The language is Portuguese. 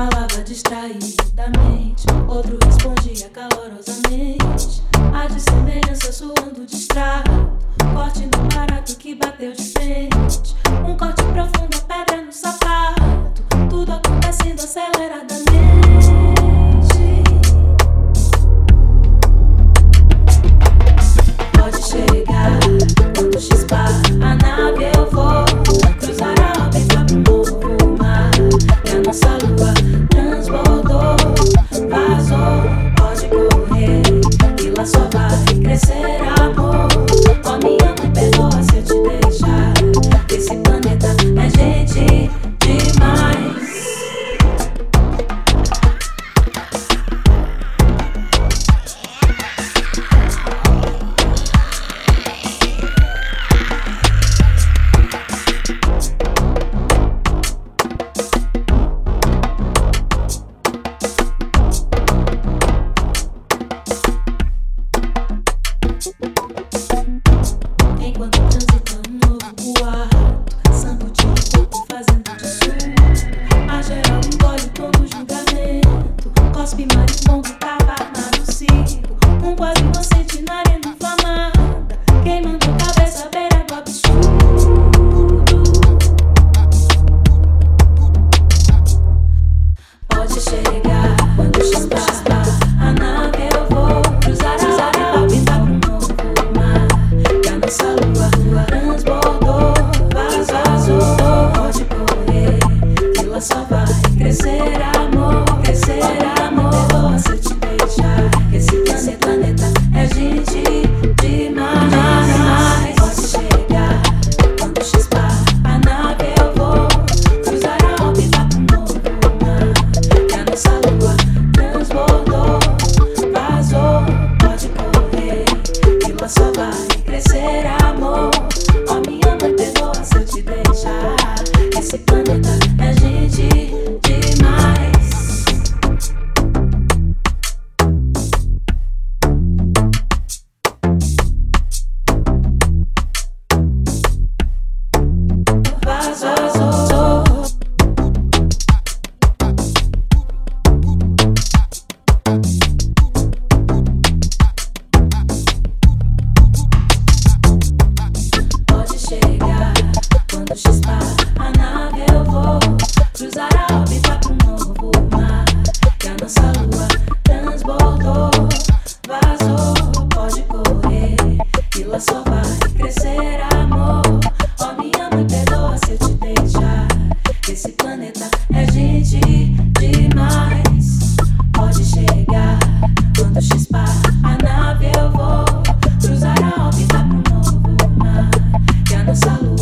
falava distraidamente, outro respondia calorosamente. A de semelhança suando distrato, corte no barato que bateu de un lua só vai crescer, amor. Ó, oh, minha mãe, perdoa se eu te deixar. Esse planeta essa luz.